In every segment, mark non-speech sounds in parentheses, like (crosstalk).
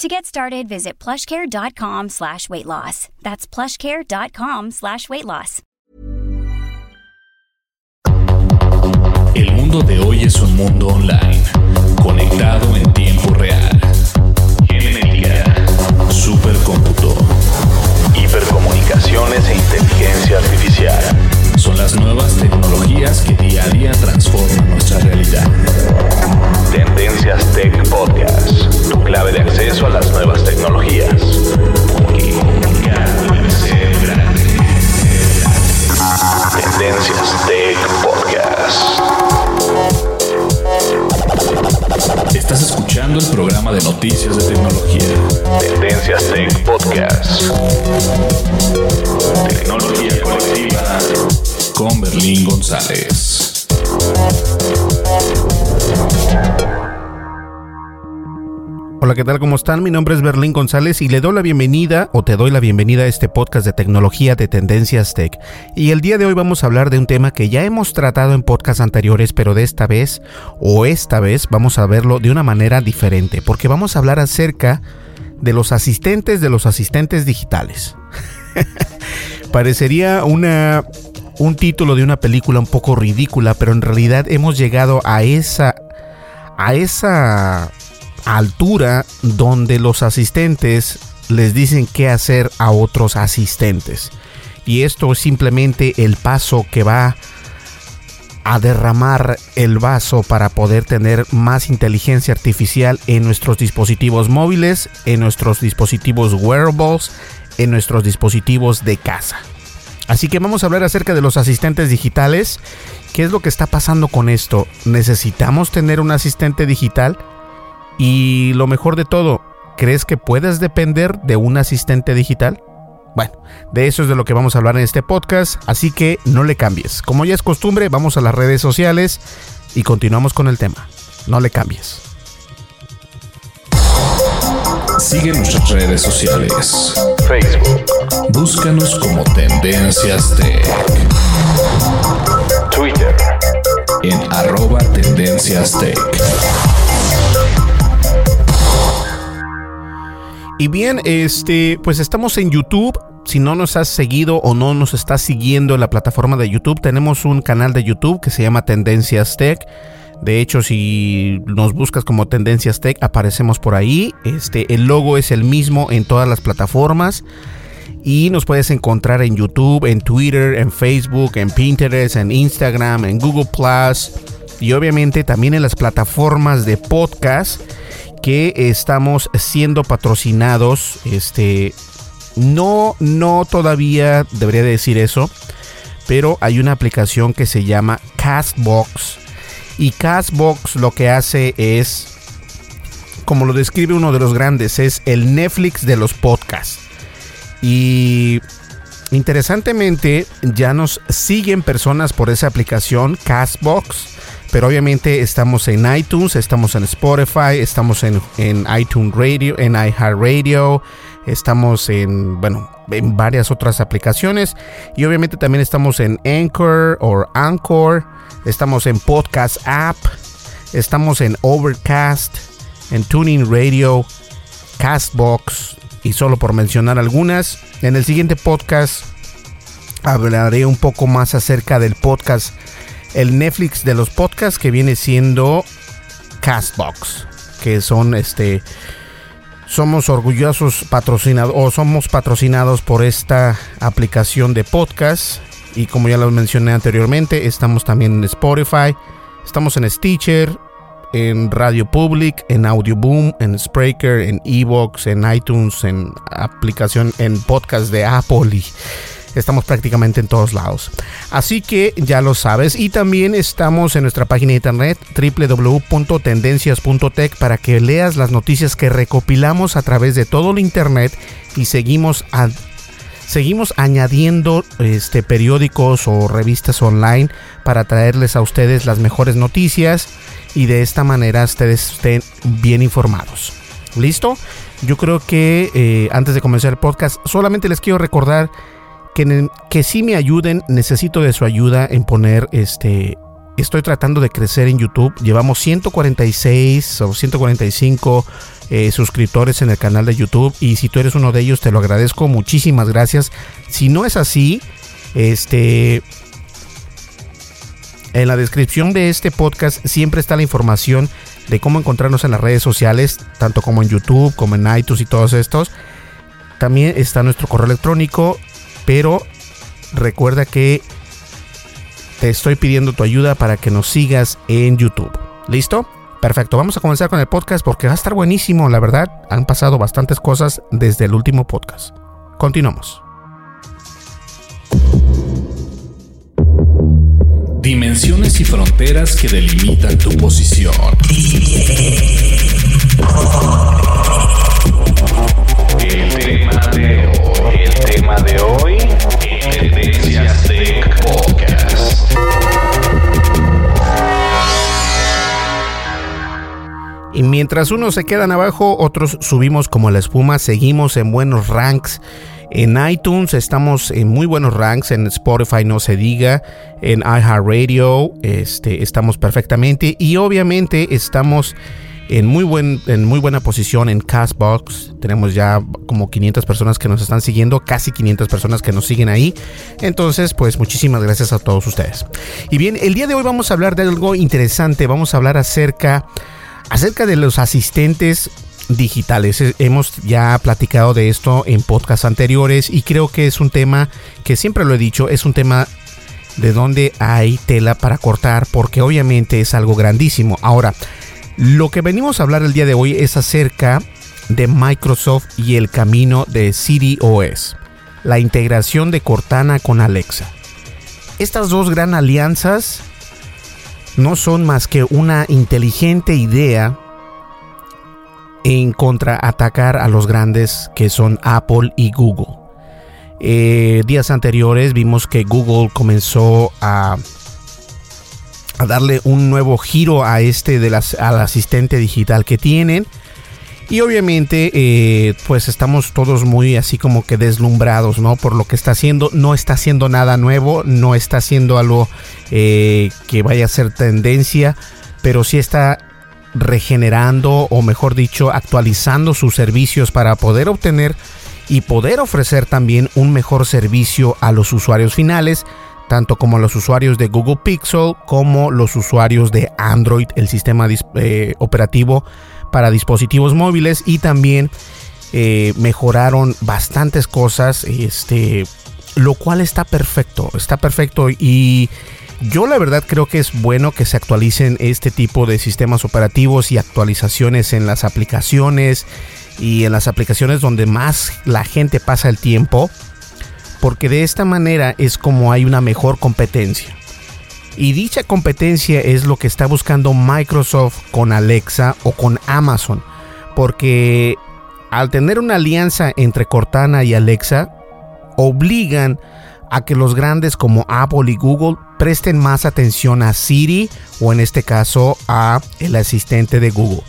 To get started, visit plushcare.com slash weight loss. That's plushcare.com slash weight loss. El mundo de hoy es un mundo online, conectado en tiempo real. Genética, supercómputo, hipercomunicaciones Hola, ¿qué tal? ¿Cómo están? Mi nombre es Berlín González y le doy la bienvenida o te doy la bienvenida a este podcast de tecnología de Tendencias Tech. Y el día de hoy vamos a hablar de un tema que ya hemos tratado en podcasts anteriores, pero de esta vez o esta vez vamos a verlo de una manera diferente, porque vamos a hablar acerca de los asistentes de los asistentes digitales. (laughs) Parecería una un título de una película un poco ridícula, pero en realidad hemos llegado a esa a esa altura donde los asistentes les dicen qué hacer a otros asistentes. Y esto es simplemente el paso que va a derramar el vaso para poder tener más inteligencia artificial en nuestros dispositivos móviles, en nuestros dispositivos wearables, en nuestros dispositivos de casa. Así que vamos a hablar acerca de los asistentes digitales. ¿Qué es lo que está pasando con esto? ¿Necesitamos tener un asistente digital? Y lo mejor de todo, ¿crees que puedes depender de un asistente digital? Bueno, de eso es de lo que vamos a hablar en este podcast, así que no le cambies. Como ya es costumbre, vamos a las redes sociales y continuamos con el tema. No le cambies. Sigue nuestras redes sociales. Facebook. Búscanos como Tendencias Tech. Twitter. En arroba Tendencias Tech. Y bien, este, pues estamos en YouTube. Si no nos has seguido o no nos estás siguiendo en la plataforma de YouTube, tenemos un canal de YouTube que se llama Tendencias Tech. De hecho, si nos buscas como Tendencias Tech, aparecemos por ahí. Este, el logo es el mismo en todas las plataformas. Y nos puedes encontrar en YouTube, en Twitter, en Facebook, en Pinterest, en Instagram, en Google Plus. Y obviamente también en las plataformas de podcast que estamos siendo patrocinados. Este. No, no todavía debería decir eso. Pero hay una aplicación que se llama Castbox. Y Castbox lo que hace es, como lo describe uno de los grandes, es el Netflix de los podcasts. Y interesantemente ya nos siguen personas por esa aplicación, Castbox. Pero obviamente estamos en iTunes, estamos en Spotify, estamos en, en iTunes Radio, en iHeartRadio, estamos en, bueno, en varias otras aplicaciones. Y obviamente también estamos en Anchor o Anchor, estamos en Podcast App, estamos en Overcast, en Tuning Radio, Castbox, y solo por mencionar algunas. En el siguiente podcast hablaré un poco más acerca del podcast, el Netflix de los podcasts que viene siendo Castbox, que son este somos orgullosos patrocinados o somos patrocinados por esta aplicación de podcast y como ya lo mencioné anteriormente, estamos también en Spotify, estamos en Stitcher, en Radio Public, en Audio Boom, en Spreaker, en Evox, en iTunes, en aplicación, en podcast de Apple. Y estamos prácticamente en todos lados. Así que ya lo sabes. Y también estamos en nuestra página de internet www.tendencias.tech para que leas las noticias que recopilamos a través de todo el internet y seguimos seguimos añadiendo este, periódicos o revistas online para traerles a ustedes las mejores noticias y de esta manera ustedes estén bien informados. ¿Listo? Yo creo que eh, antes de comenzar el podcast, solamente les quiero recordar que, que si me ayuden, necesito de su ayuda en poner este estoy tratando de crecer en YouTube. Llevamos 146 o 145 eh, suscriptores en el canal de YouTube. Y si tú eres uno de ellos, te lo agradezco. Muchísimas gracias. Si no es así, este. En la descripción de este podcast siempre está la información de cómo encontrarnos en las redes sociales, tanto como en YouTube, como en iTunes y todos estos. También está nuestro correo electrónico, pero recuerda que te estoy pidiendo tu ayuda para que nos sigas en YouTube. ¿Listo? Perfecto, vamos a comenzar con el podcast porque va a estar buenísimo, la verdad. Han pasado bastantes cosas desde el último podcast. Continuamos. Dimensiones y fronteras que delimitan tu posición. Tema de hoy, Tendencias Tech Podcast. Y mientras unos se quedan abajo, otros subimos como la espuma, seguimos en buenos ranks. En iTunes estamos en muy buenos ranks, en Spotify no se diga, en iHeartRadio este, estamos perfectamente y obviamente estamos en muy, buen, en muy buena posición en Castbox. Tenemos ya como 500 personas que nos están siguiendo, casi 500 personas que nos siguen ahí. Entonces, pues muchísimas gracias a todos ustedes. Y bien, el día de hoy vamos a hablar de algo interesante. Vamos a hablar acerca, acerca de los asistentes digitales. Eh, Hemos ya platicado de esto en podcasts anteriores y creo que es un tema que siempre lo he dicho, es un tema de donde hay tela para cortar porque obviamente es algo grandísimo. Ahora, lo que venimos a hablar el día de hoy es acerca de Microsoft y el camino de Siri OS, la integración de Cortana con Alexa. Estas dos gran alianzas no son más que una inteligente idea en contraatacar a los grandes que son Apple y Google. Eh, días anteriores vimos que Google comenzó a, a darle un nuevo giro a este de las, al asistente digital que tienen. Y obviamente, eh, pues estamos todos muy así como que deslumbrados, ¿no? Por lo que está haciendo. No está haciendo nada nuevo, no está haciendo algo eh, que vaya a ser tendencia, pero sí está regenerando o mejor dicho actualizando sus servicios para poder obtener y poder ofrecer también un mejor servicio a los usuarios finales, tanto como los usuarios de Google Pixel como los usuarios de Android, el sistema eh, operativo para dispositivos móviles y también eh, mejoraron bastantes cosas, este, lo cual está perfecto, está perfecto y yo la verdad creo que es bueno que se actualicen este tipo de sistemas operativos y actualizaciones en las aplicaciones y en las aplicaciones donde más la gente pasa el tiempo, porque de esta manera es como hay una mejor competencia. Y dicha competencia es lo que está buscando Microsoft con Alexa o con Amazon, porque al tener una alianza entre Cortana y Alexa, obligan a que los grandes como Apple y Google presten más atención a Siri o en este caso a el asistente de Google.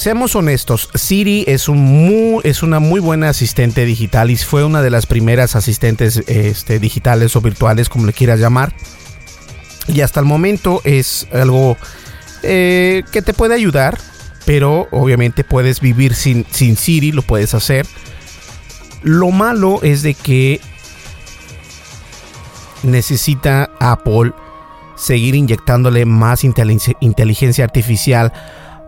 Seamos honestos, Siri es, un muy, es una muy buena asistente digital y fue una de las primeras asistentes este, digitales o virtuales, como le quieras llamar. Y hasta el momento es algo eh, que te puede ayudar, pero obviamente puedes vivir sin, sin Siri, lo puedes hacer. Lo malo es de que necesita Apple seguir inyectándole más inteligencia artificial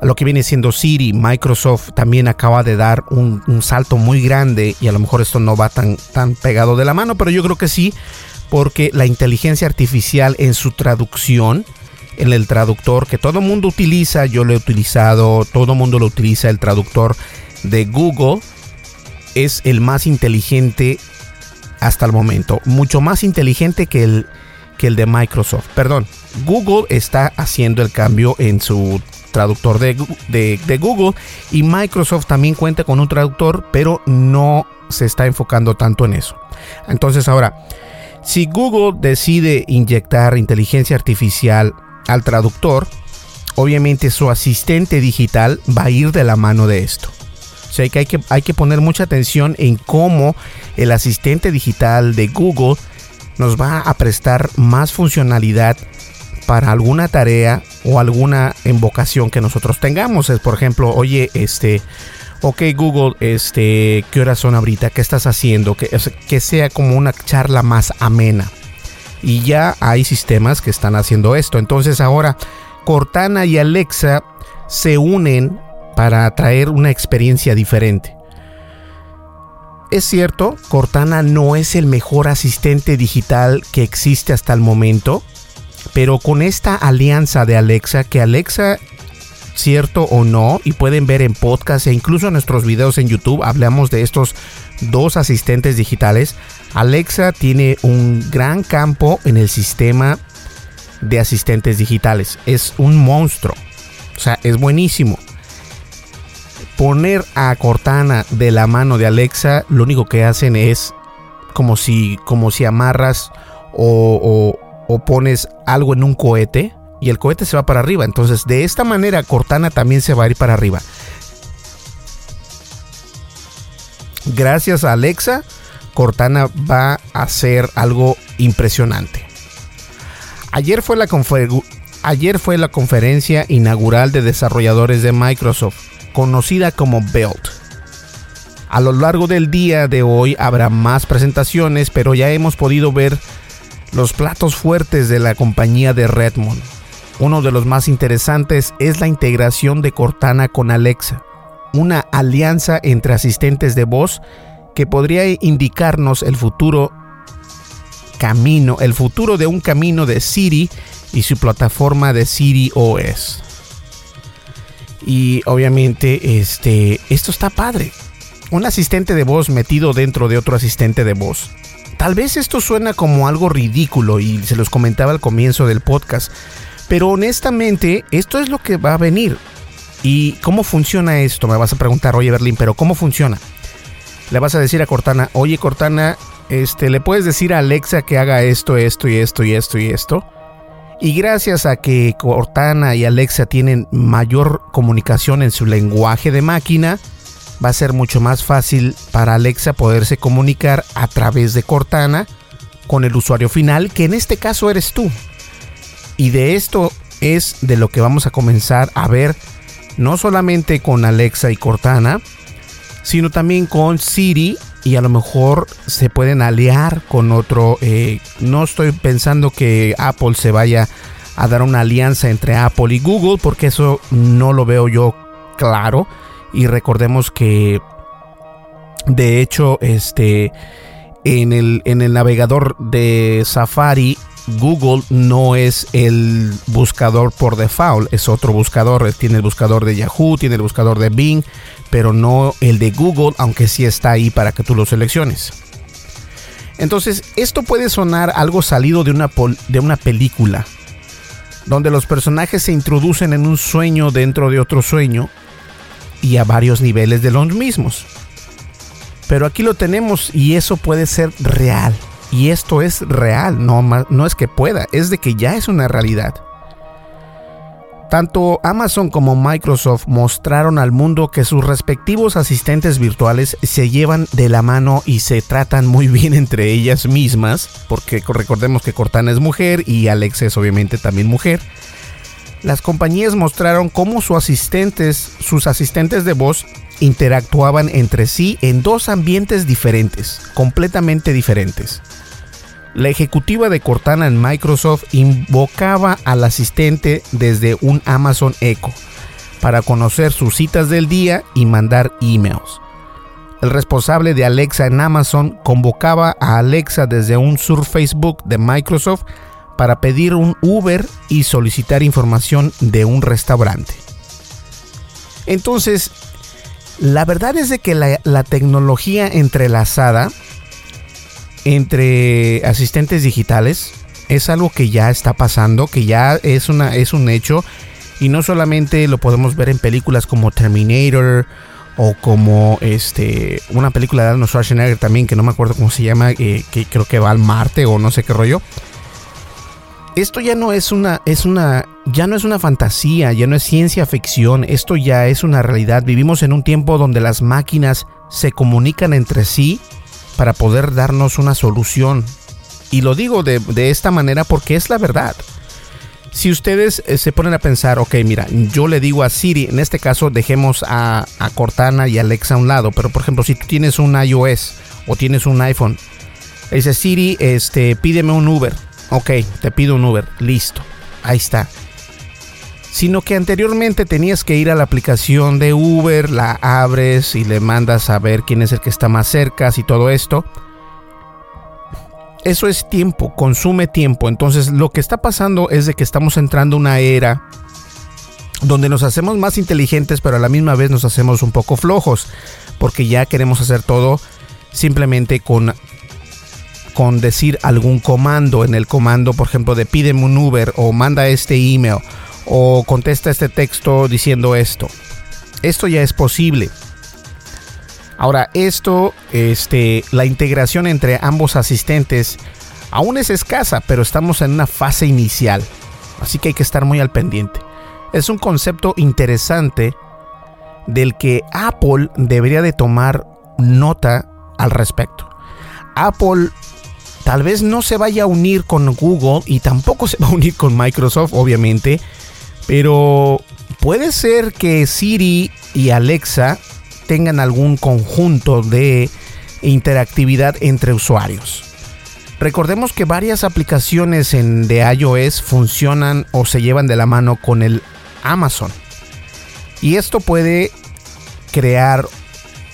a lo que viene siendo Siri. Microsoft también acaba de dar un, salto muy grande y a lo mejor esto no va tan, tan pegado de la mano, pero yo creo que sí, porque la inteligencia artificial en su traducción, en el traductor que todo mundo utiliza, yo lo he utilizado, todo mundo lo utiliza, el traductor de Google es el más inteligente hasta el momento, mucho más inteligente que el, que el de Microsoft. Perdón, Google está haciendo el cambio en su traductor de, de, Google y Microsoft también cuenta con un traductor, pero no se está enfocando tanto en eso. Entonces ahora, si Google decide inyectar inteligencia artificial al traductor, obviamente su asistente digital va a ir de la mano de esto. O sea que hay, que hay que poner mucha atención en cómo el asistente digital de Google nos va a prestar más funcionalidad para alguna tarea o alguna invocación que nosotros tengamos. Es, por ejemplo, oye, este, ok Google, este, ¿qué horas son ahorita? ¿Qué estás haciendo? Que, que sea como una charla más amena. Y ya hay sistemas que están haciendo esto. Entonces ahora Cortana y Alexa se unen para traer una experiencia diferente. Es cierto, Cortana no es el mejor asistente digital que existe hasta el momento, pero con esta alianza de Alexa, que Alexa, cierto o no, y pueden ver en podcast e incluso en nuestros videos en YouTube, hablamos de estos dos asistentes digitales. Alexa tiene un gran campo en el sistema de asistentes digitales. Es un monstruo. O sea, es buenísimo poner a Cortana de la mano de Alexa, lo único que hacen es como si, como si amarras o, pones algo en un cohete y el cohete se va para arriba. Entonces, de esta manera, Cortana también se va a ir para arriba. Gracias a Alexa, Cortana va a hacer algo impresionante. Ayer fue la, ayer fue la conferencia inaugural de desarrolladores de Microsoft conocida como Belt. A lo largo del día de hoy habrá más presentaciones, pero ya hemos podido ver los platos fuertes de la compañía de Redmond. Uno de los más interesantes es la integración de Cortana con Alexa, una alianza entre asistentes de voz que podría indicarnos el futuro camino, el futuro de un camino de Siri y su plataforma de Siri OS. Y obviamente, este, esto está padre. Un asistente de voz metido dentro de otro asistente de voz. Tal vez esto suena como algo ridículo y se los comentaba al comienzo del podcast, pero honestamente esto es lo que va a venir. ¿Y cómo funciona esto? Me vas a preguntar, oye Berlín, pero ¿cómo funciona? Le vas a decir a Cortana, oye Cortana, este, ¿le puedes decir a Alexa que haga esto, esto y esto y esto y esto? Y gracias a que Cortana y Alexa tienen mayor comunicación en su lenguaje de máquina, va a ser mucho más fácil para Alexa poderse comunicar a través de Cortana con el usuario final, que en este caso eres tú. Y de esto es de lo que vamos a comenzar a ver, no solamente con Alexa y Cortana, sino también con Siri y a lo mejor se pueden aliar con otro. Eh, no estoy pensando que Apple se vaya a dar una alianza entre Apple y Google porque eso no lo veo yo claro. Y recordemos que de hecho este en el, en el navegador de Safari Google no es el buscador por default, es otro buscador. Tiene el buscador de Yahoo, tiene el buscador de Bing, pero no el de Google, aunque sí está ahí para que tú lo selecciones. Entonces, esto puede sonar algo salido de una, de una película, donde los personajes se introducen en un sueño dentro de otro sueño y a varios niveles de los mismos. Pero aquí lo tenemos y eso puede ser real. Y esto es real, no, es que pueda, es de que ya es una realidad. Tanto Amazon como Microsoft mostraron al mundo que sus respectivos asistentes virtuales se llevan de la mano y se tratan muy bien entre ellas mismas, porque recordemos que Cortana es mujer y Alexa es obviamente también mujer. Las compañías mostraron cómo sus asistentes, sus asistentes de voz interactuaban entre sí en dos ambientes diferentes, completamente diferentes. La ejecutiva de Cortana en Microsoft invocaba al asistente desde un Amazon Echo para conocer sus citas del día y mandar emails. El responsable de Alexa en Amazon convocaba a Alexa desde un sur Facebook de Microsoft para pedir un Uber y solicitar información de un restaurante. Entonces, la verdad es de que la, tecnología entrelazada entre asistentes digitales es algo que ya está pasando, que ya es, una, es un hecho y no solamente lo podemos ver en películas como Terminator o como este una película de Arnold Schwarzenegger también que no me acuerdo cómo se llama, eh, que creo que va al Marte o no sé qué rollo. Esto ya no es una es una ya no es una fantasía, ya no es ciencia ficción, esto ya es una realidad. Vivimos en un tiempo donde las máquinas se comunican entre sí para poder darnos una solución. Y lo digo de, de esta manera porque es la verdad. Si ustedes eh, se ponen a pensar, ok, mira, yo le digo a Siri, en este caso dejemos a, Cortana y Alexa a un lado, pero por ejemplo, si tú tienes un iOS o tienes un iPhone, dice Siri, este, pídeme un Uber. Ok, te pido un Uber, listo, ahí está. Sino que anteriormente tenías que ir a la aplicación de Uber, la abres y le mandas a ver quién es el que está más cerca y todo esto eso es tiempo, consume tiempo. Entonces lo que está pasando es de que estamos entrando una era donde nos hacemos más inteligentes, pero a la misma vez nos hacemos un poco flojos, porque ya queremos hacer todo simplemente con con decir algún comando en el comando, por ejemplo, de pídeme un Uber o manda este email o contesta este texto diciendo esto. Esto ya es posible. Ahora, esto, este, la integración entre ambos asistentes aún es escasa, pero estamos en una fase inicial, así que hay que estar muy al pendiente. Es un concepto interesante del que Apple debería de tomar nota al respecto. Apple tal vez no se vaya a unir con Google y tampoco se va a unir con Microsoft, obviamente, pero puede ser que Siri y Alexa tengan algún conjunto de interactividad entre usuarios. Recordemos que varias aplicaciones en, de iOS funcionan o se llevan de la mano con el Amazon. Y esto puede crear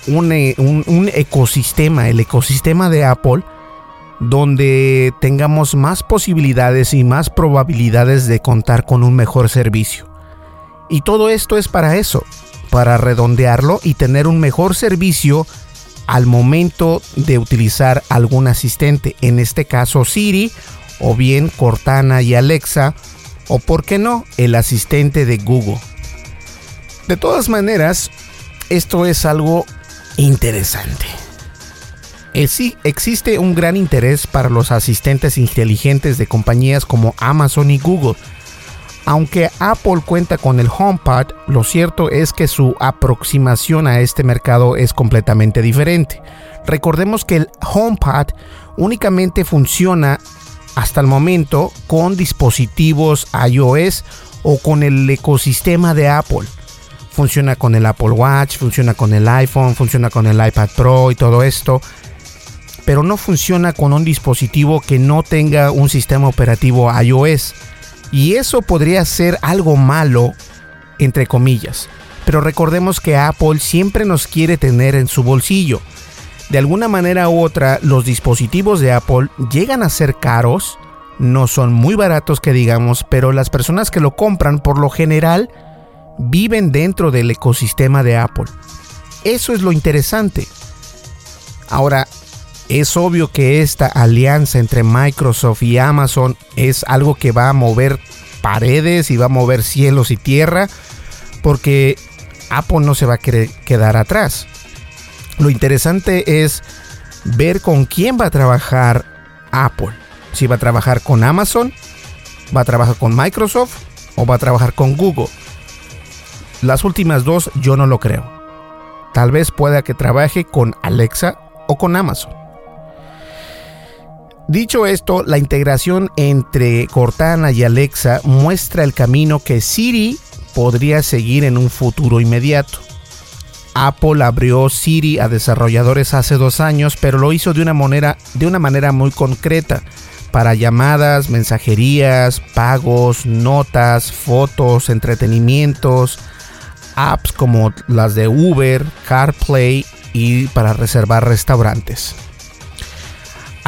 un, un ecosistema, el ecosistema de Apple, donde tengamos más posibilidades y más probabilidades de contar con un mejor servicio. Y todo esto es para eso, para redondearlo y tener un mejor servicio al momento de utilizar algún asistente, en este caso Siri o bien Cortana y Alexa o por qué no el asistente de Google. De todas maneras, esto es algo interesante. Sí, existe un gran interés para los asistentes inteligentes de compañías como Amazon y Google, aunque Apple cuenta con el HomePod, lo cierto es que su aproximación a este mercado es completamente diferente. Recordemos que el HomePod únicamente funciona hasta el momento con dispositivos iOS o con el ecosistema de Apple. Funciona con el Apple Watch, funciona con el iPhone, funciona con el iPad Pro y todo esto. Pero no funciona con un dispositivo que no tenga un sistema operativo iOS. Y eso podría ser algo malo, entre comillas. Pero recordemos que Apple siempre nos quiere tener en su bolsillo. De alguna manera u otra, los dispositivos de Apple llegan a ser caros, no son muy baratos que digamos, pero las personas que lo compran por lo general viven dentro del ecosistema de Apple. Eso es lo interesante. Ahora, es obvio que esta alianza entre Microsoft y Amazon es algo que va a mover paredes y va a mover cielos y tierra porque Apple no se va a quedar atrás. Lo interesante es ver con quién va a trabajar Apple. Si va a trabajar con Amazon, va a trabajar con Microsoft o va a trabajar con Google. Las últimas dos yo no lo creo. Tal vez pueda que trabaje con Alexa o con Amazon. Dicho esto, la integración entre Cortana y Alexa muestra el camino que Siri podría seguir en un futuro inmediato. Apple abrió Siri a desarrolladores hace dos años, pero lo hizo de una manera, de una manera muy concreta para llamadas, mensajerías, pagos, notas, fotos, entretenimientos, apps como las de Uber, CarPlay y para reservar restaurantes.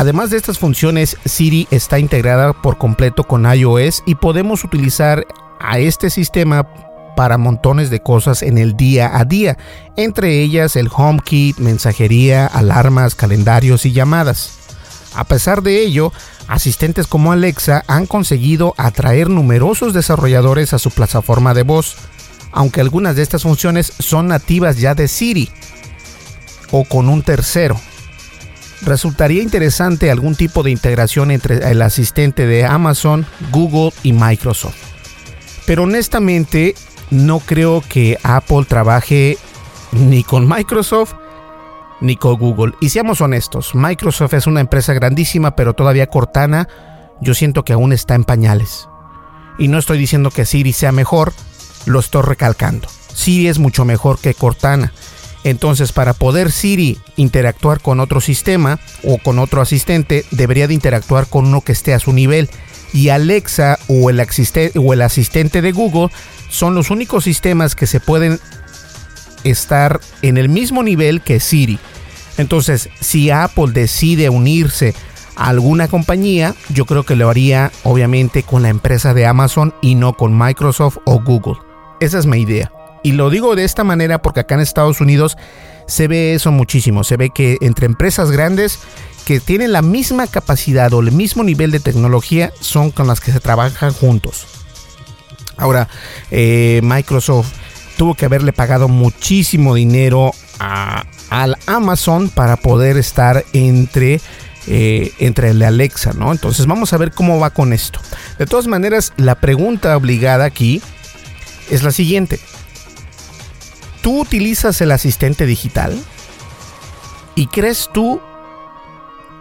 Además de estas funciones, Siri está integrada por completo con iOS y podemos utilizar a este sistema para montones de cosas en el día a día, entre ellas el HomeKit, mensajería, alarmas, calendarios y llamadas. A pesar de ello, asistentes como Alexa han conseguido atraer numerosos desarrolladores a su plataforma de voz, aunque algunas de estas funciones son nativas ya de Siri o con un tercero. Resultaría interesante algún tipo de integración entre el asistente de Amazon, Google y Microsoft. Pero honestamente no creo que Apple trabaje ni con Microsoft ni con Google. Y seamos honestos, Microsoft es una empresa grandísima, pero todavía Cortana yo siento que aún está en pañales. Y no estoy diciendo que Siri sea mejor, lo estoy recalcando. Siri es mucho mejor que Cortana. Entonces, para poder Siri interactuar con otro sistema o con otro asistente, debería de interactuar con uno que esté a su nivel. Y Alexa o el, o el asistente de Google son los únicos sistemas que se pueden estar en el mismo nivel que Siri. Entonces, si Apple decide unirse a alguna compañía, yo creo que lo haría obviamente con la empresa de Amazon y no con Microsoft o Google. Esa es mi idea. Y lo digo de esta manera porque acá en Estados Unidos se ve eso muchísimo. Se ve que entre empresas grandes que tienen la misma capacidad o el mismo nivel de tecnología son con las que se trabajan juntos. Ahora, eh, Microsoft tuvo que haberle pagado muchísimo dinero a, al Amazon para poder estar entre eh, entre el Alexa, ¿no? Entonces vamos a ver cómo va con esto. De todas maneras, la pregunta obligada aquí es la siguiente. ¿Tú utilizas el asistente digital? ¿Y crees tú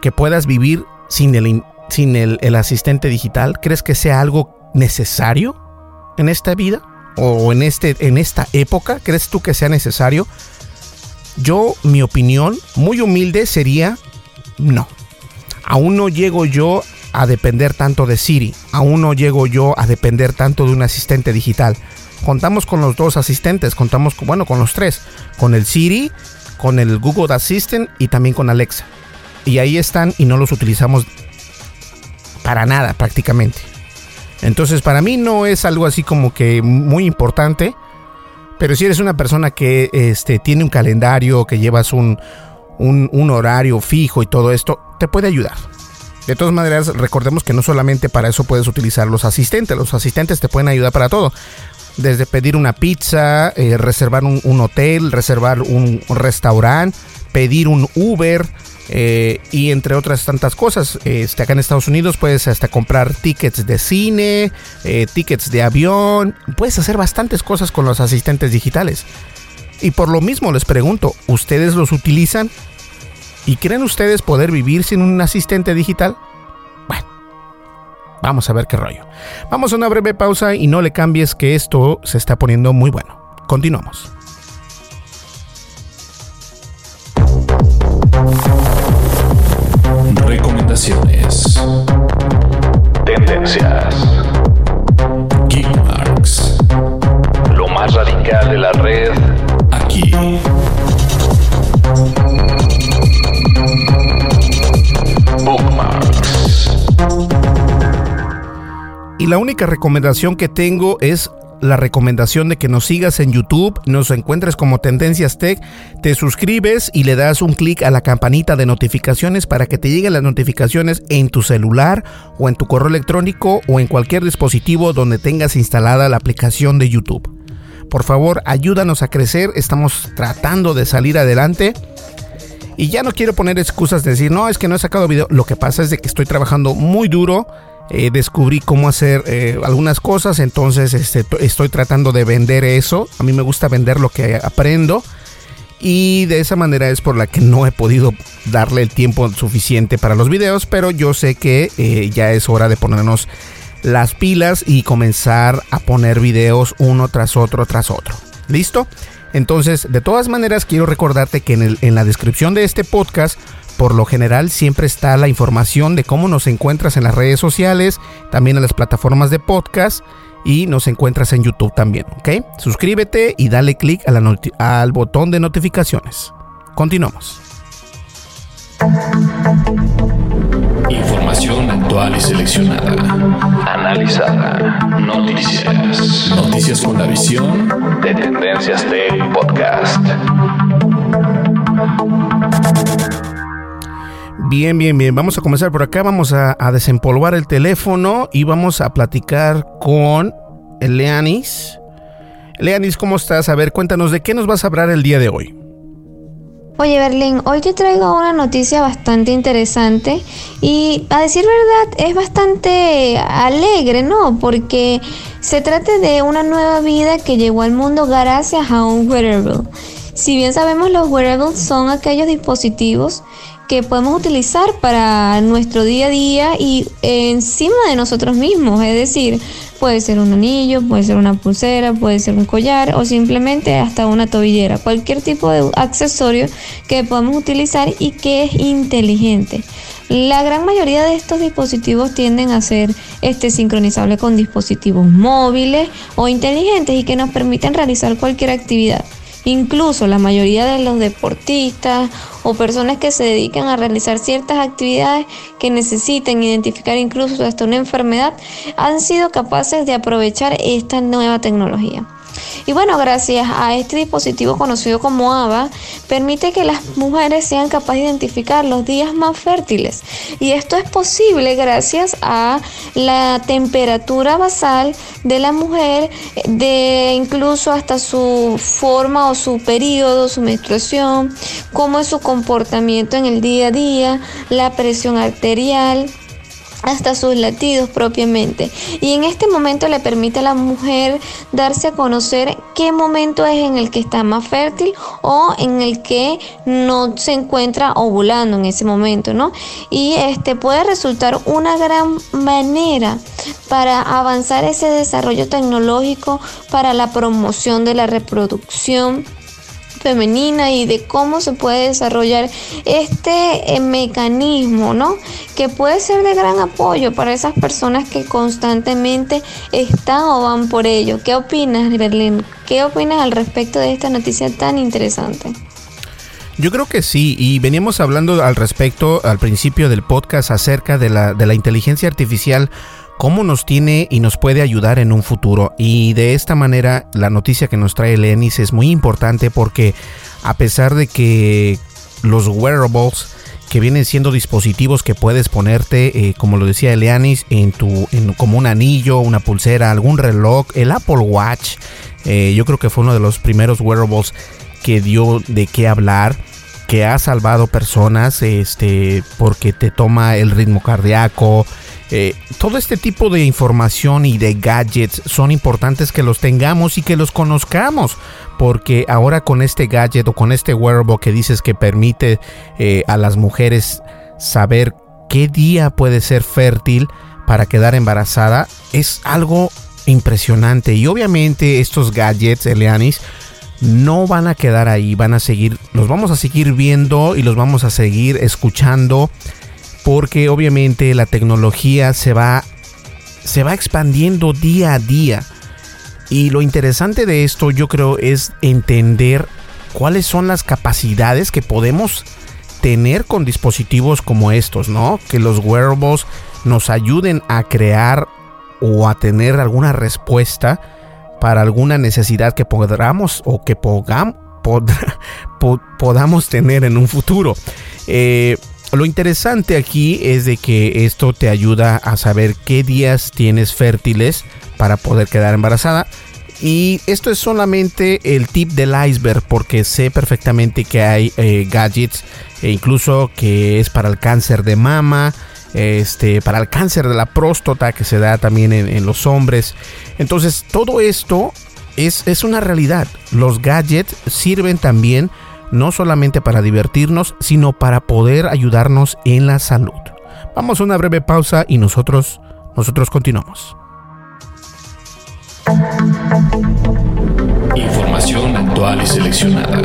que puedas vivir sin el, sin el, asistente digital? ¿Crees que sea algo necesario en esta vida? ¿O en, este, en esta época? ¿Crees tú que sea necesario? Yo, mi opinión, muy humilde, sería no. Aún no llego yo a depender tanto de Siri. Aún no llego yo a depender tanto de un asistente digital contamos con los dos asistentes, contamos con, bueno, con los tres, con el Siri, con el Google Assistant y también con Alexa. Y ahí están y no los utilizamos para nada prácticamente. Entonces para mí no es algo así como que muy importante, pero si eres una persona que este, tiene un calendario, que llevas un, un, un horario fijo y todo esto, te puede ayudar. De todas maneras, recordemos que no solamente para eso puedes utilizar los asistentes, los asistentes te pueden ayudar para todo desde pedir una pizza, eh, reservar un, hotel, reservar un, restaurante, pedir un Uber eh, y entre otras tantas cosas. Este, acá en Estados Unidos puedes hasta comprar tickets de cine, eh, tickets de avión, puedes hacer bastantes cosas con los asistentes digitales. Y por lo mismo les pregunto, ¿ustedes los utilizan? ¿Y creen ustedes poder vivir sin un asistente digital? Vamos a ver qué rollo. Vamos a una breve pausa y no le cambies que esto se está poniendo muy bueno. Continuamos. Recomendaciones. Tendencias. Geekmarks. Lo más radical de la red aquí. La única recomendación que tengo es la recomendación de que nos sigas en YouTube, nos encuentres como Tendencias Tech, te suscribes y le das un clic a la campanita de notificaciones para que te lleguen las notificaciones en tu celular o en tu correo electrónico o en cualquier dispositivo donde tengas instalada la aplicación de YouTube. Por favor, ayúdanos a crecer, estamos tratando de salir adelante. Y ya no quiero poner excusas de decir, no, es que no he sacado video. Lo que pasa es de que estoy trabajando muy duro eh, descubrí cómo hacer eh, algunas cosas, entonces este, estoy tratando de vender eso. A mí me gusta vender lo que aprendo y de esa manera es por la que no he podido darle el tiempo suficiente para los videos, pero yo sé que eh, ya es hora de ponernos las pilas y comenzar a poner videos uno tras otro tras otro. ¿Listo? Entonces, de todas maneras, quiero recordarte que en, la descripción de este podcast por lo general siempre está la información de cómo nos encuentras en las redes sociales, también en las plataformas de podcast y nos encuentras en YouTube también, ¿ok? Suscríbete y dale click al botón de notificaciones. Continuamos. Información actual y seleccionada. Analizada. Noticias. Noticias con la visión de Tendencias Tech Podcast. Bien, bien, bien. Vamos a comenzar por acá. Vamos a, desempolvar el teléfono y vamos a platicar con Leanis. Leanis, ¿cómo estás? A ver, cuéntanos de qué nos vas a hablar el día de hoy. Oye, Berlín, hoy te traigo una noticia bastante interesante y a decir verdad es bastante alegre, ¿no? Porque se trata de una nueva vida que llegó al mundo gracias a un wearable. Si bien sabemos los wearables son aquellos dispositivos que podemos utilizar para nuestro día a día y encima de nosotros mismos. Es decir, puede ser un anillo, puede ser una pulsera, puede ser un collar o simplemente hasta una tobillera. Cualquier tipo de accesorio que podamos utilizar y que es inteligente. La gran mayoría de estos dispositivos tienden a ser este, sincronizables con dispositivos móviles o inteligentes y que nos permiten realizar cualquier actividad. Incluso la mayoría de los deportistas o personas que se dedican a realizar ciertas actividades que necesiten identificar incluso hasta una enfermedad han sido capaces de aprovechar esta nueva tecnología. Y bueno, gracias a este dispositivo conocido como ABA, permite que las mujeres sean capaces de identificar los días más fértiles. Y esto es posible gracias a la temperatura basal de la mujer, de incluso hasta su forma o su periodo, su menstruación, cómo es su comportamiento en el día a día, la presión arterial hasta sus latidos propiamente. Y en este momento le permite a la mujer darse a conocer qué momento es en el que está más fértil o en el que no se encuentra ovulando en ese momento, ¿no? Y este puede resultar una gran manera para avanzar ese desarrollo tecnológico para la promoción de la reproducción femenina y de cómo se puede desarrollar este eh, mecanismo, ¿no? Que puede ser de gran apoyo para esas personas que constantemente están o van por ello. ¿Qué opinas, Berlín? ¿Qué opinas al respecto de esta noticia tan interesante? Yo creo que sí, y veníamos hablando al respecto al principio del podcast acerca de la, de la inteligencia artificial cómo nos tiene y nos puede ayudar en un futuro. Y de esta manera la noticia que nos trae Lenis es muy importante porque a pesar de que los wearables que vienen siendo dispositivos que puedes ponerte, eh, como lo decía Eleanis, en tu, como un anillo, una pulsera, algún reloj, el Apple Watch, eh, yo creo que fue uno de los primeros wearables que dio de qué hablar que ha salvado personas este porque te toma el ritmo cardíaco eh, todo este tipo de información y de gadgets son importantes que los tengamos y que los conozcamos. Porque ahora con este gadget o con este wearable que dices que permite eh, a las mujeres saber qué día puede ser fértil para quedar embarazada, es algo impresionante. Y obviamente estos gadgets, Elianis, no van a quedar ahí, van a seguir, los vamos a seguir viendo y los vamos a seguir escuchando porque obviamente la tecnología se va se va expandiendo día a día. Y lo interesante de esto yo creo es entender cuáles son las capacidades que podemos tener con dispositivos como estos, ¿no? Que los wearables nos ayuden a crear o a tener alguna respuesta para alguna necesidad que podamos o que (laughs) podamos tener en un futuro. Eh, lo interesante aquí es de que esto te ayuda a saber qué días tienes fértiles para poder quedar embarazada. Y esto es solamente el tip del iceberg porque sé perfectamente que hay eh, gadgets e incluso que es para el cáncer de mama, este, para el cáncer de la próstata que se da también en, en los hombres. Entonces todo esto es, es una realidad. Los gadgets sirven también no solamente para divertirnos, sino para poder ayudarnos en la salud. Vamos a una breve pausa y nosotros, nosotros continuamos. Información actual y seleccionada.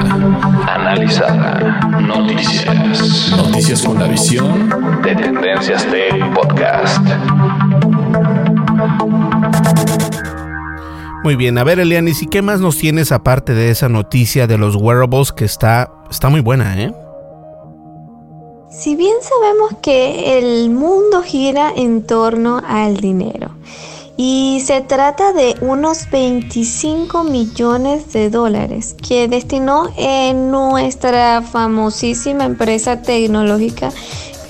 Analizada. Noticias. Noticias con la visión de Tendencias Tech Podcast. Muy bien, a ver Elianis, ¿y qué más nos tienes aparte de esa noticia de los wearables que está, está muy buena, eh? Si bien sabemos que el mundo gira en torno al dinero y se trata de unos 25 millones de dólares que destinó en nuestra famosísima empresa tecnológica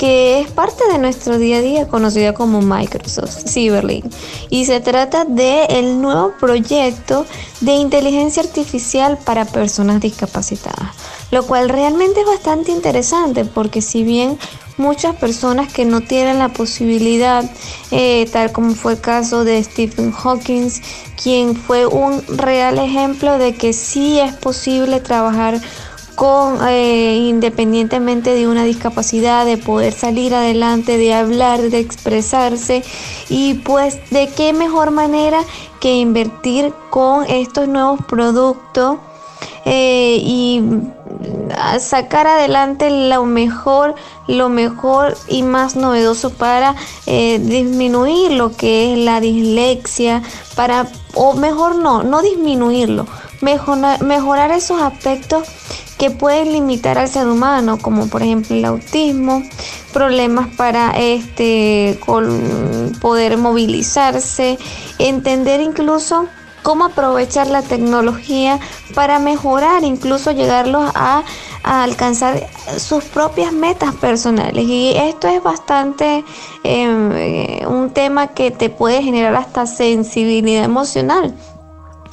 que es parte de nuestro día a día conocida como Microsoft Cyberlink. Y se trata de el nuevo proyecto de inteligencia artificial para personas discapacitadas, lo cual realmente es bastante interesante porque si bien muchas personas que no tienen la posibilidad, eh, tal como fue el caso de Stephen Hawking, quien fue un real ejemplo de que sí es posible trabajar con eh, independientemente de una discapacidad, de poder salir adelante, de hablar, de expresarse. Y pues de qué mejor manera que invertir con estos nuevos productos eh, y sacar adelante lo mejor, lo mejor y más novedoso para eh, disminuir lo que es la dislexia, para, o mejor no, no disminuirlo, mejorar, mejorar esos aspectos que pueden limitar al ser humano, como por ejemplo el autismo, problemas para este poder movilizarse, entender incluso cómo aprovechar la tecnología para mejorar, incluso llegarlos a, alcanzar sus propias metas personales. Y esto es bastante em, eh, un tema que te puede generar hasta sensibilidad emocional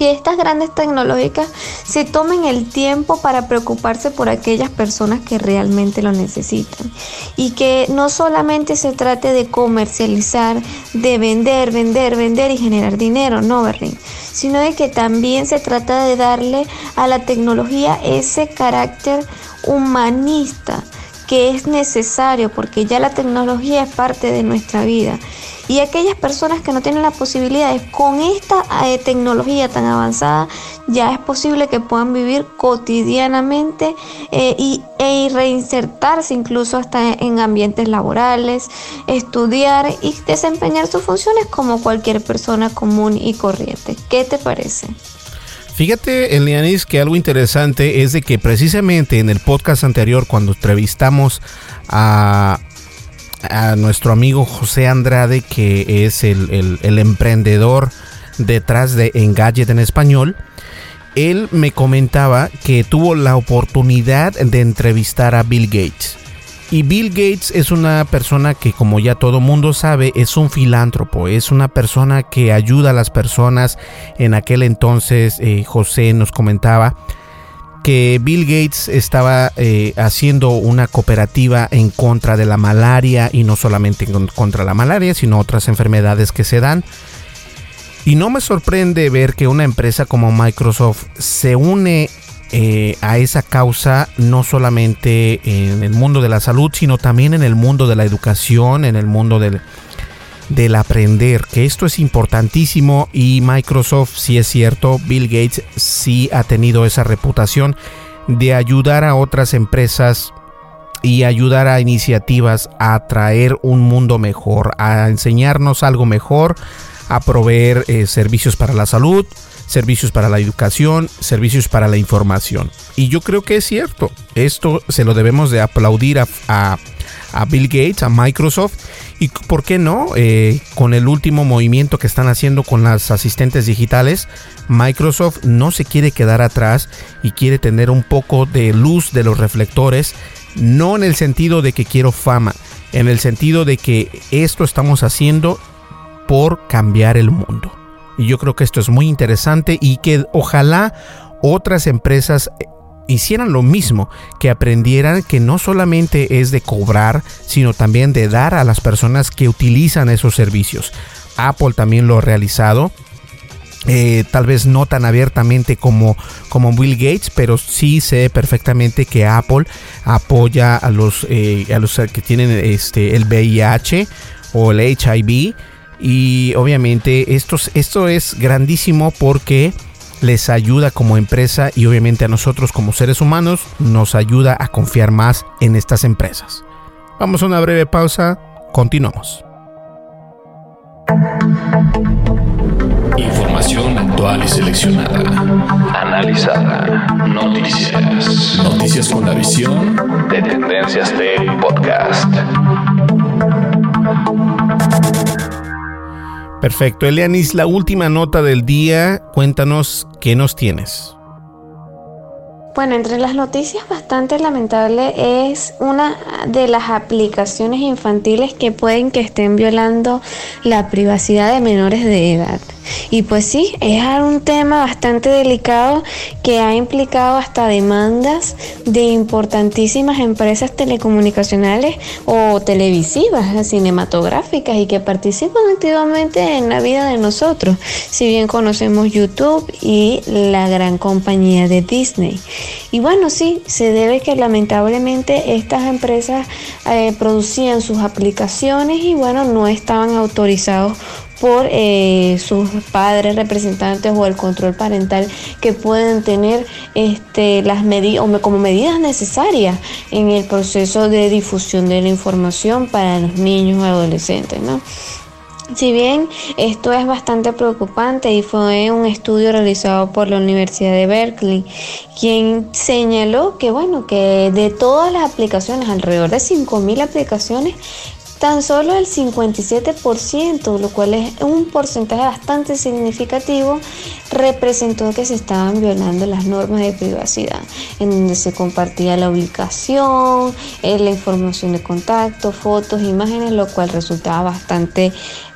que estas grandes tecnológicas se tomen el tiempo para preocuparse por aquellas personas que realmente lo necesitan. Y que no solamente se trate de comercializar, de vender, vender, vender y generar dinero, no, Berlín, sino de que también se trata de darle a la tecnología ese carácter humanista que es necesario porque ya la tecnología es parte de nuestra vida y aquellas personas que no tienen las posibilidades con esta eh, tecnología tan avanzada, ya es posible que puedan vivir cotidianamente eh, y, e reinsertarse incluso hasta en ambientes laborales, estudiar y desempeñar sus funciones como cualquier persona común y corriente. ¿Qué te parece? Fíjate, Elianis, que algo interesante es de que precisamente en el podcast anterior, cuando entrevistamos a a nuestro amigo José Andrade, que es el, emprendedor detrás de Engadget en español, él me comentaba que tuvo la oportunidad de entrevistar a Bill Gates. Y Bill Gates es una persona que, como ya todo mundo sabe, es un filántropo, es una persona que ayuda a las personas. En aquel entonces, eh, José nos comentaba que Bill Gates estaba eh, haciendo una cooperativa en contra de la malaria y no solamente contra la malaria, sino otras enfermedades que se dan. Y no me sorprende ver que una empresa como Microsoft se une eh, a esa causa no solamente en el mundo de la salud, sino también en el mundo de la educación, en el mundo del, del aprender, que esto es importantísimo y Microsoft, si es cierto, Bill Gates sí ha tenido esa reputación de ayudar a otras empresas y ayudar a iniciativas a traer un mundo mejor, a enseñarnos algo mejor, a proveer eh, servicios para la salud, servicios para la educación, servicios para la información. Y yo creo que es cierto, esto se lo debemos de aplaudir a, a Bill Gates, a Microsoft y por qué no, eh, con el último movimiento que están haciendo con las asistentes digitales, Microsoft no se quiere quedar atrás y quiere tener un poco de luz de los reflectores, no en el sentido de que quiero fama, en el sentido de que esto estamos haciendo por cambiar el mundo. Y yo creo que esto es muy interesante y que ojalá otras empresas hicieran lo mismo, que aprendieran que no solamente es de cobrar, sino también de dar a las personas que utilizan esos servicios. Apple también lo ha realizado. Eh, tal vez no tan abiertamente como, como Bill Gates, pero sí sé perfectamente que Apple apoya a los, eh, a los que tienen este, el VIH o el HIV. Y obviamente esto, esto es grandísimo porque les ayuda como empresa y obviamente a nosotros como seres humanos nos ayuda a confiar más en estas empresas. Vamos a una breve pausa, continuamos. Información actual y seleccionada. Analizada. Noticias. Noticias con la visión de Tendencias Tech Podcast. Perfecto. Elianis, la última nota del día. Cuéntanos qué nos tienes. Bueno, entre las noticias bastante lamentable es una de las aplicaciones infantiles que pueden que estén violando la privacidad de menores de edad. Y pues sí, es un tema bastante delicado que ha implicado hasta demandas de importantísimas empresas telecomunicacionales o televisivas, cinematográficas y que participan activamente en la vida de nosotros. Si bien conocemos YouTube y la gran compañía de Disney. Y bueno, sí, se debe que lamentablemente estas empresas eh, producían sus aplicaciones y bueno, no estaban autorizados por eh, sus padres representantes o el control parental que pueden tener este, las medidas como medidas necesarias en el proceso de difusión de la información para los niños y adolescentes, ¿no? Si bien esto es bastante preocupante y fue un estudio realizado por la Universidad de Berkeley, quien señaló que bueno, que de todas las aplicaciones, alrededor de 5.000 aplicaciones, tan solo el 57%, lo cual es un porcentaje bastante significativo, representó que se estaban violando las normas de privacidad, en donde se compartía la ubicación, eh, la información de contacto, fotos, imágenes, lo cual resultaba bastante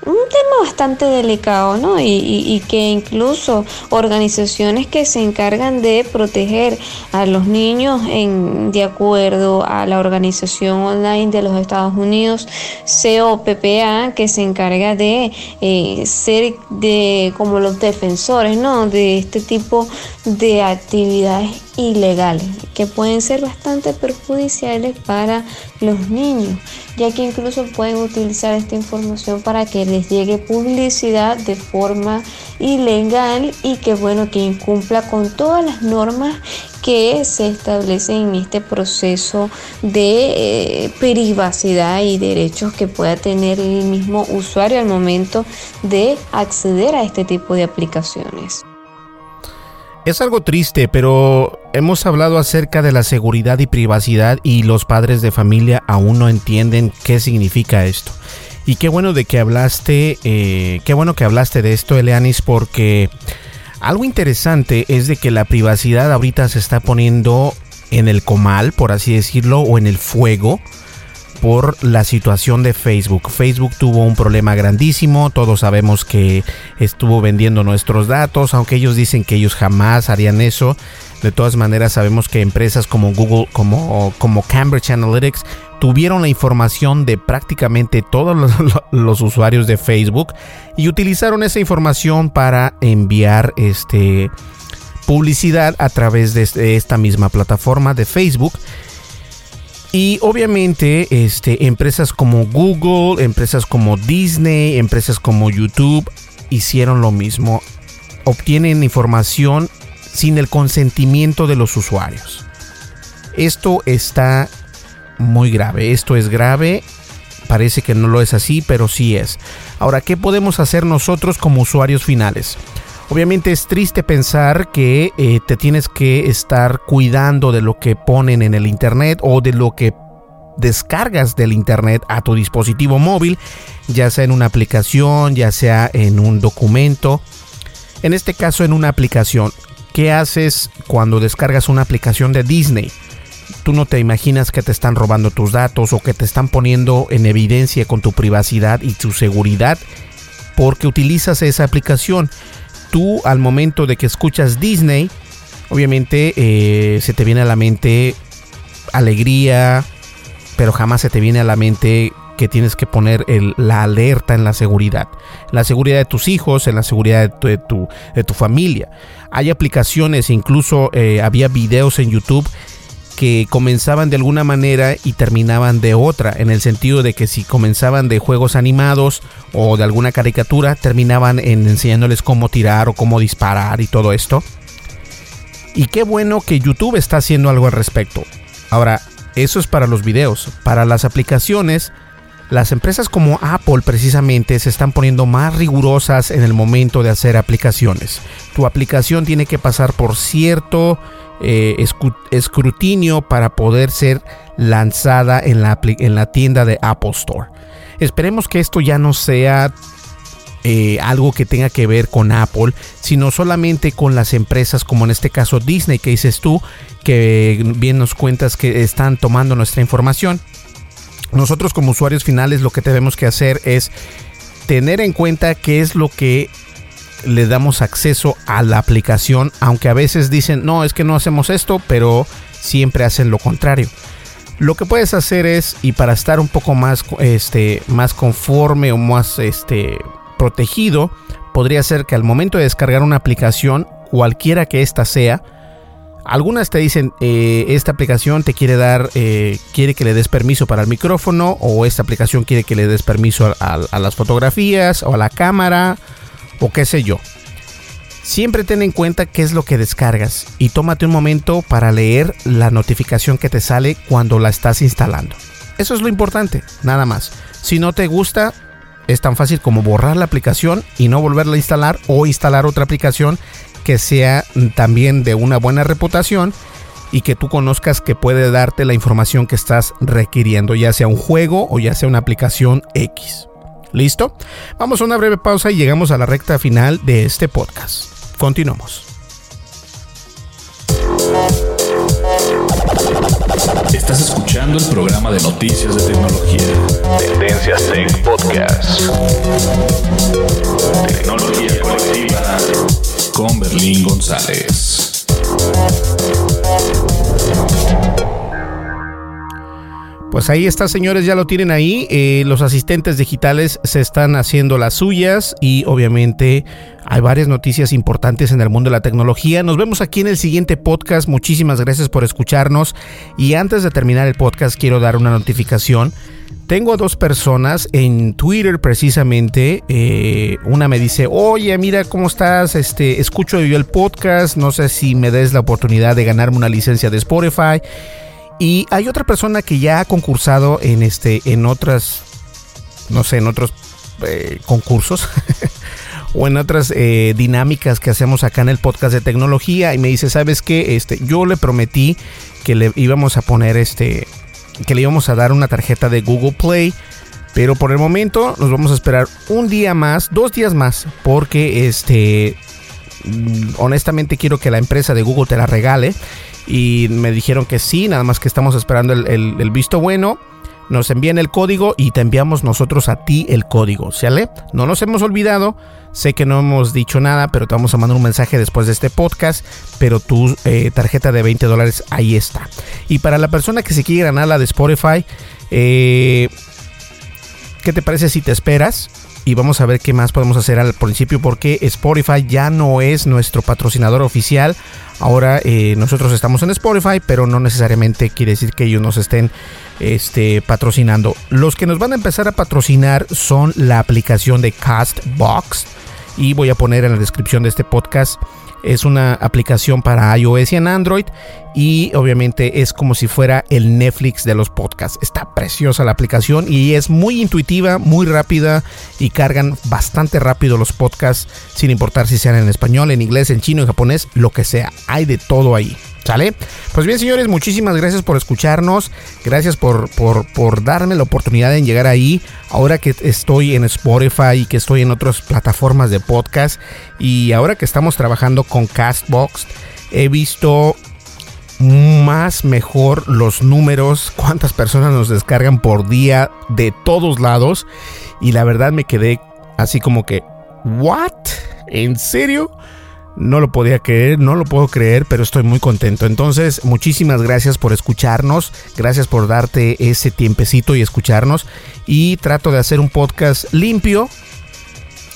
un tema bastante delicado, ¿no? Y, que incluso organizaciones que se encargan de proteger a los niños en, de acuerdo a la organización online de los Estados Unidos, COPPA, que se encarga de eh, ser de como los defensores, ¿no? De este tipo de actividades ilegales que pueden ser bastante perjudiciales para los niños, ya que incluso pueden utilizar esta información para que les llegue publicidad de forma ilegal y que bueno, que incumpla con todas las normas que se establecen en este proceso de eh, privacidad y derechos que pueda tener el mismo usuario al momento de acceder a este tipo de aplicaciones. Es algo triste, pero hemos hablado acerca de la seguridad y privacidad y los padres de familia aún no entienden qué significa esto. Y qué bueno de que hablaste, eh, qué bueno que hablaste de esto, Eleanis, porque algo interesante es de que la privacidad ahorita se está poniendo en el comal, por así decirlo, o en el fuego por la situación de Facebook. Facebook tuvo un problema grandísimo, todos sabemos que estuvo vendiendo nuestros datos, aunque ellos dicen que ellos jamás harían eso. De todas maneras sabemos que empresas como Google, como, Cambridge Analytics, tuvieron la información de prácticamente todos (laughs) los, usuarios de Facebook y utilizaron esa información para enviar este publicidad a través de esta misma plataforma de Facebook y obviamente este, empresas como Google, empresas como Disney, empresas como YouTube hicieron lo mismo. Obtienen información sin el consentimiento de los usuarios. Esto está muy grave. Esto es grave. Parece que no lo es así, pero sí es. Ahora, ¿qué podemos hacer nosotros como usuarios finales? Obviamente es triste pensar que eh, te tienes que estar cuidando de lo que ponen en el Internet o de lo que descargas del Internet a tu dispositivo móvil, ya sea en una aplicación, ya sea en un documento. En este caso en una aplicación. ¿Qué haces cuando descargas una aplicación de Disney? Tú no te imaginas que te están robando tus datos o que te están poniendo en evidencia con tu privacidad y tu seguridad porque utilizas esa aplicación tú al momento de que escuchas Disney, obviamente eh, se te viene a la mente alegría, pero jamás se te viene a la mente que tienes que poner la alerta en la seguridad. En la seguridad de tus hijos, en la seguridad de tu, de tu, familia. Hay aplicaciones, incluso eh, había videos en YouTube que comenzaban de alguna manera y terminaban de otra, en el sentido de que si comenzaban de juegos animados o de alguna caricatura, terminaban en enseñándoles cómo tirar o cómo disparar y todo esto. Y qué bueno que YouTube está haciendo algo al respecto. Ahora, eso es para los videos. Para las aplicaciones, las empresas como Apple precisamente se están poniendo más rigurosas en el momento de hacer aplicaciones. Tu aplicación tiene que pasar por cierto eh, escrutinio para poder ser lanzada en la, en la tienda de Apple Store. Esperemos que esto ya no sea eh, algo que tenga que ver con Apple, sino solamente con las empresas como en este caso Disney, que dices tú, que bien nos cuentas que están tomando nuestra información. Nosotros como usuarios finales lo que tenemos que hacer es tener en cuenta qué es lo que le damos acceso a la aplicación, aunque a veces dicen, no, es que no hacemos esto, pero siempre hacen lo contrario. Lo que puedes hacer es, y para estar un poco más, este, más conforme o más este, protegido podría ser que al momento de descargar una aplicación, cualquiera que ésta sea, algunas te dicen, eh, esta aplicación te quiere dar, eh, quiere que le des permiso para el micrófono, o esta aplicación quiere que le des permiso a, las fotografías, o a la cámara, o qué sé yo. Siempre ten en cuenta qué es lo que descargas y tómate un momento para leer la notificación que te sale cuando la estás instalando. Eso es lo importante, nada más. Si no te gusta, es tan fácil como borrar la aplicación y no volverla a instalar o instalar otra aplicación que sea también de una buena reputación y que tú conozcas que puede darte la información que estás requiriendo, ya sea un juego o ya sea una aplicación X. ¿Listo? Vamos a una breve pausa y llegamos a la recta final de este podcast. Continuamos. Estás escuchando el programa de noticias de tecnología. Tendencias Tech Podcast. Tecnología colectiva con Berlín González. Pues ahí está, señores, ya lo tienen ahí. Eh, los asistentes digitales se están haciendo las suyas y obviamente hay varias noticias importantes en el mundo de la tecnología. Nos vemos aquí en el siguiente podcast. Muchísimas gracias por escucharnos. Y antes de terminar el podcast, quiero dar una notificación. Tengo a dos personas en Twitter precisamente. Eh, una me dice, oye, mira cómo estás. Este, escucho yo el podcast. No sé si me des la oportunidad de ganarme una licencia de Spotify. Y hay otra persona que ya ha concursado en este, en otras, no sé, en otros eh, concursos (laughs) o en otras eh, dinámicas que hacemos acá en el podcast de tecnología y me dice, ¿sabes qué? Este, yo le prometí que le íbamos a poner este, que le íbamos a dar una tarjeta de Google Play. Pero por el momento nos vamos a esperar un día más, dos días más, porque este, mm, honestamente quiero que la empresa de Google te la regale y me dijeron que sí, nada más que estamos esperando el, visto bueno. Nos envían el código y te enviamos nosotros a ti el código, ¿sale? No nos hemos olvidado, sé que no hemos dicho nada, pero te vamos a mandar un mensaje después de este podcast, pero tu eh, tarjeta de 20 dólares ahí está. Y para la persona que se quiere ganar la de Spotify, eh, ¿qué te parece si te esperas? Y vamos a ver qué más podemos hacer al principio porque Spotify ya no es nuestro patrocinador oficial. Ahora eh, nosotros estamos en Spotify, pero no necesariamente quiere decir que ellos nos estén este, patrocinando. Los que nos van a empezar a patrocinar son la aplicación de Castbox y voy a poner en la descripción de este podcast es una aplicación para iOS y en Android y obviamente es como si fuera el Netflix de los podcasts. Está preciosa la aplicación y es muy intuitiva, muy rápida y cargan bastante rápido los podcasts sin importar si sean en español, en inglés, en chino, en japonés, lo que sea. Hay de todo ahí. ¿Sale? Pues bien, señores, muchísimas gracias por escucharnos. Gracias por, por, darme la oportunidad de llegar ahí. Ahora que estoy en Spotify y que estoy en otras plataformas de podcast. Y ahora que estamos trabajando con Castbox, he visto más mejor los números, cuántas personas nos descargan por día de todos lados. Y la verdad me quedé así como que, ¿what? ¿En serio? No lo podía creer, no lo puedo creer, pero estoy muy contento. Entonces, muchísimas gracias por escucharnos, gracias por darte ese tiempecito y escucharnos. Y trato de hacer un podcast limpio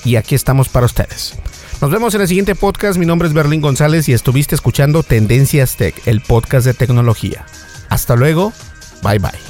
y aquí estamos para ustedes. Nos vemos en el siguiente podcast. Mi nombre es Berlín González y estuviste escuchando Tendencias Tech, el podcast de tecnología. Hasta luego. Bye bye.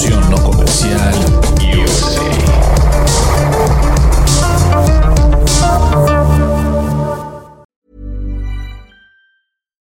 3.5 atribución no